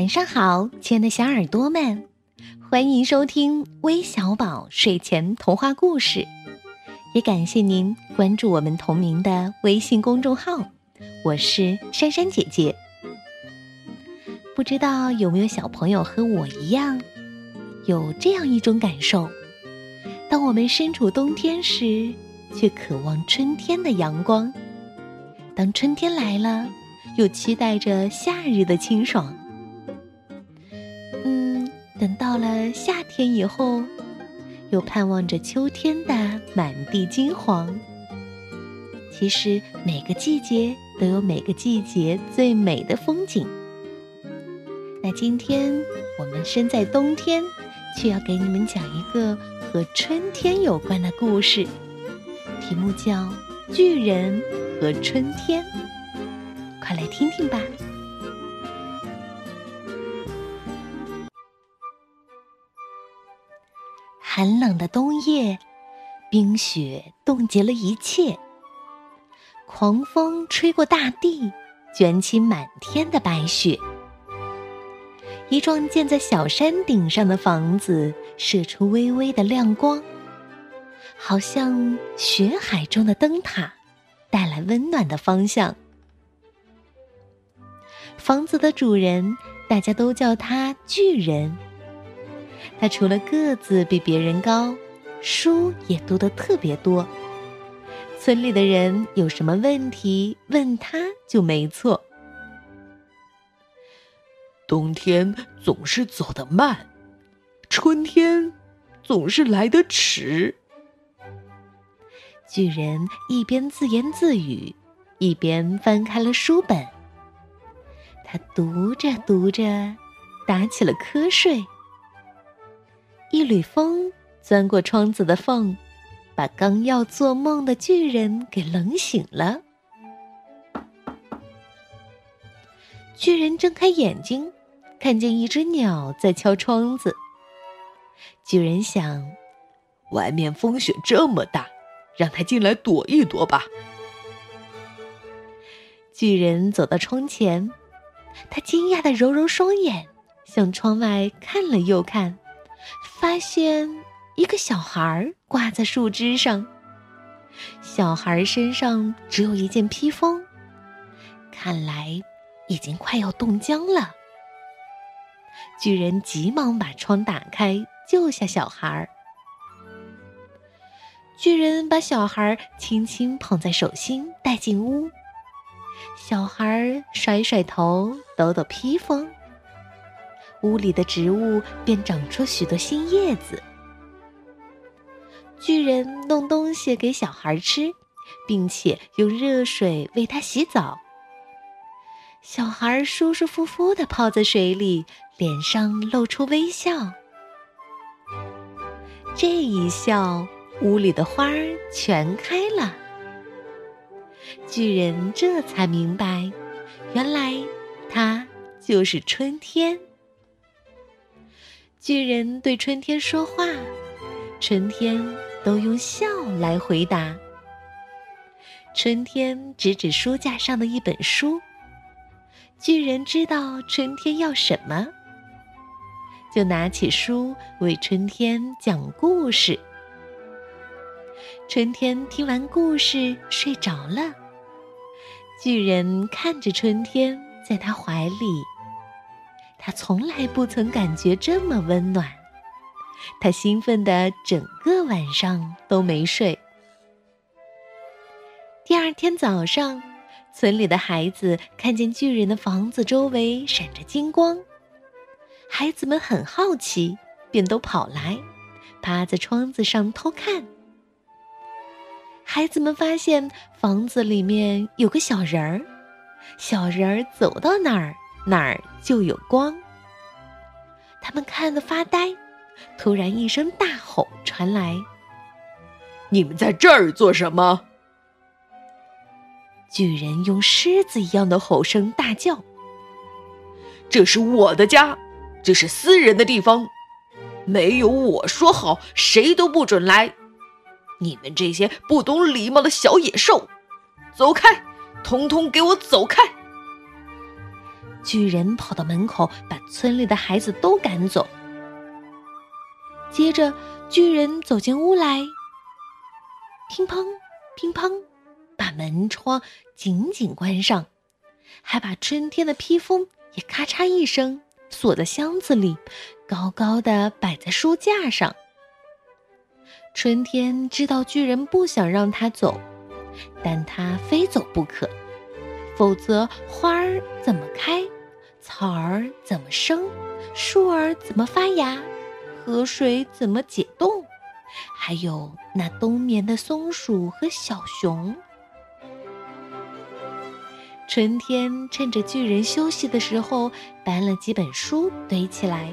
晚上好，亲爱的小耳朵们，欢迎收听微小宝睡前童话故事，也感谢您关注我们同名的微信公众号。我是珊珊姐姐。不知道有没有小朋友和我一样，有这样一种感受：当我们身处冬天时，却渴望春天的阳光；当春天来了，又期待着夏日的清爽。等到了夏天以后，又盼望着秋天的满地金黄。其实每个季节都有每个季节最美的风景。那今天我们身在冬天，却要给你们讲一个和春天有关的故事，题目叫《巨人和春天》。快来听听吧。寒冷的冬夜，冰雪冻结了一切。狂风吹过大地，卷起满天的白雪。一幢建在小山顶上的房子射出微微的亮光，好像雪海中的灯塔，带来温暖的方向。房子的主人，大家都叫他巨人。他除了个子比别人高，书也读得特别多。村里的人有什么问题问他就没错。冬天总是走得慢，春天总是来得迟。巨人一边自言自语，一边翻开了书本。他读着读着，打起了瞌睡。一缕风钻过窗子的缝。把刚要做梦的巨人给冷醒了。巨人睁开眼睛，看见一只鸟在敲窗子。巨人想，外面风雪这么大，让它进来躲一躲吧。巨人走到窗前，他惊讶的揉揉双眼，向窗外看了又看，发现。一个小孩挂在树枝上，小孩身上只有一件披风，看来已经快要冻僵了。巨人急忙把窗打开，救下小孩。巨人把小孩轻轻捧在手心，带进屋。小孩甩甩头，抖抖披风，屋里的植物便长出许多新叶子。巨人弄东西给小孩吃，并且用热水为他洗澡。小孩舒舒服服的泡在水里，脸上露出微笑。这一笑，屋里的花儿全开了。巨人这才明白，原来他就是春天。巨人对春天说话，春天。都用笑来回答。春天指指书架上的一本书，巨人知道春天要什么，就拿起书为春天讲故事。春天听完故事睡着了，巨人看着春天在他怀里，他从来不曾感觉这么温暖。他兴奋的整个晚上都没睡。第二天早上，村里的孩子看见巨人的房子周围闪着金光，孩子们很好奇，便都跑来，趴在窗子上偷看。孩子们发现房子里面有个小人儿，小人儿走到哪儿哪儿就有光。他们看得发呆。突然，一声大吼传来：“你们在这儿做什么？”巨人用狮子一样的吼声大叫：“这是我的家，这是私人的地方，没有我说好，谁都不准来！你们这些不懂礼貌的小野兽，走开！通通给我走开！”巨人跑到门口，把村里的孩子都赶走。接着，巨人走进屋来，乒乓乒乓，把门窗紧紧关上，还把春天的披风也咔嚓一声锁在箱子里，高高的摆在书架上。春天知道巨人不想让他走，但他非走不可，否则花儿怎么开，草儿怎么生，树儿怎么发芽，河水怎么解冻，还有那冬眠的松鼠和小熊。春天趁着巨人休息的时候，搬了几本书堆起来。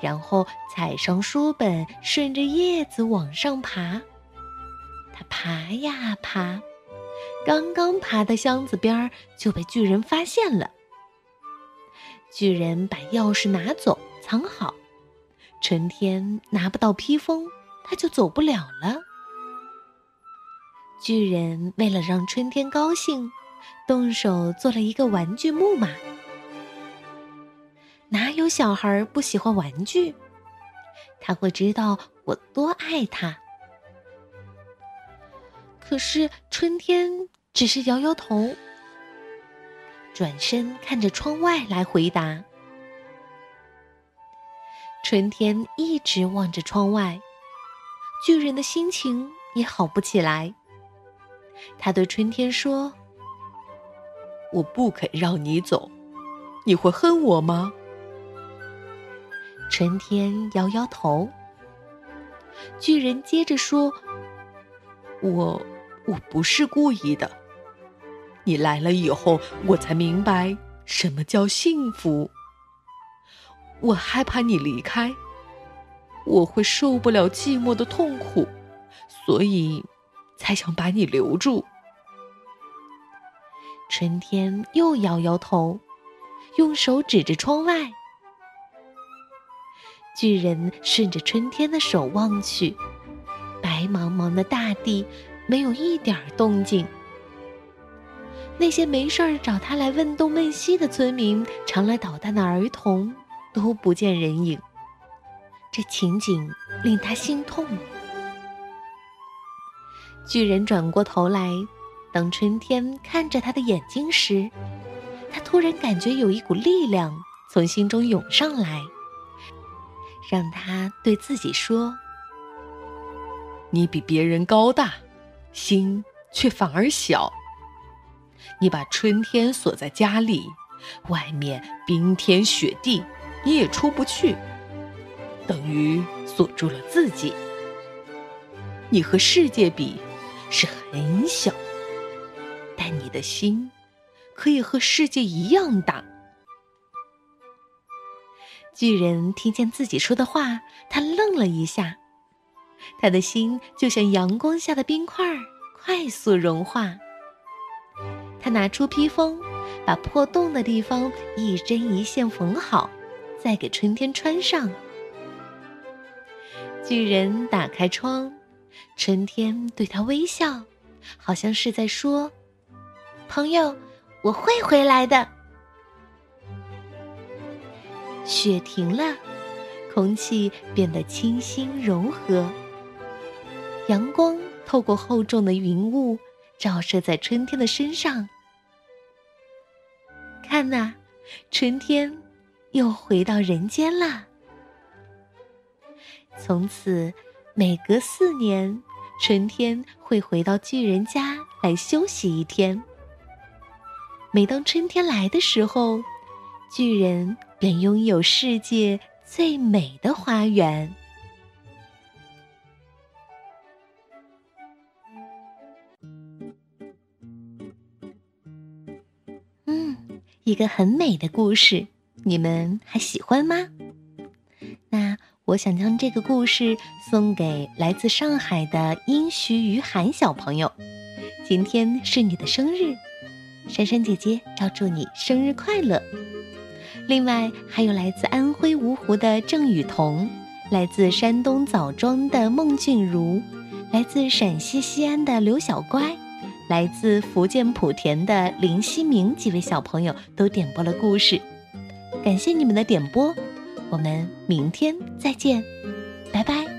然后踩上书本，顺着叶子往上爬。他爬呀爬，刚刚爬到箱子边儿，就被巨人发现了。巨人把钥匙拿走，藏好。春天拿不到披风，他就走不了了。巨人为了让春天高兴，动手做了一个玩具木马。哪有小孩不喜欢玩具？他会知道我多爱他。可是春天只是摇摇头，转身看着窗外来回答。春天一直望着窗外，巨人的心情也好不起来。他对春天说：“我不肯让你走，你会恨我吗？”春天摇摇头。巨人接着说：“我我不是故意的。你来了以后，我才明白什么叫幸福。我害怕你离开，我会受不了寂寞的痛苦，所以才想把你留住。”春天又摇摇头，用手指着窗外。巨人顺着春天的手望去，白茫茫的大地没有一点动静。那些没事儿找他来问东问西的村民，常来捣蛋的儿童，都不见人影。这情景令他心痛。巨人转过头来，当春天看着他的眼睛时，他突然感觉有一股力量从心中涌上来。让他对自己说：“你比别人高大，心却反而小。你把春天锁在家里，外面冰天雪地，你也出不去，等于锁住了自己。你和世界比是很小，但你的心可以和世界一样大。”巨人听见自己说的话，他愣了一下，他的心就像阳光下的冰块，快速融化。他拿出披风，把破洞的地方一针一线缝好，再给春天穿上。巨人打开窗，春天对他微笑，好像是在说：“朋友，我会回来的。”雪停了，空气变得清新柔和。阳光透过厚重的云雾，照射在春天的身上。看呐，春天又回到人间啦。从此，每隔四年，春天会回到巨人家来休息一天。每当春天来的时候，巨人。便拥有世界最美的花园。一个很美的故事，你们还喜欢吗？那我想将这个故事送给来自上海的殷徐于涵小朋友。今天是你的生日，珊珊姐姐要祝你生日快乐。另外还有来自安徽芜湖的郑雨桐，来自山东枣庄的孟俊如，来自陕西西安的刘小乖，来自福建莆田的林希明几位小朋友都点播了故事，感谢你们的点播，我们明天再见，拜拜。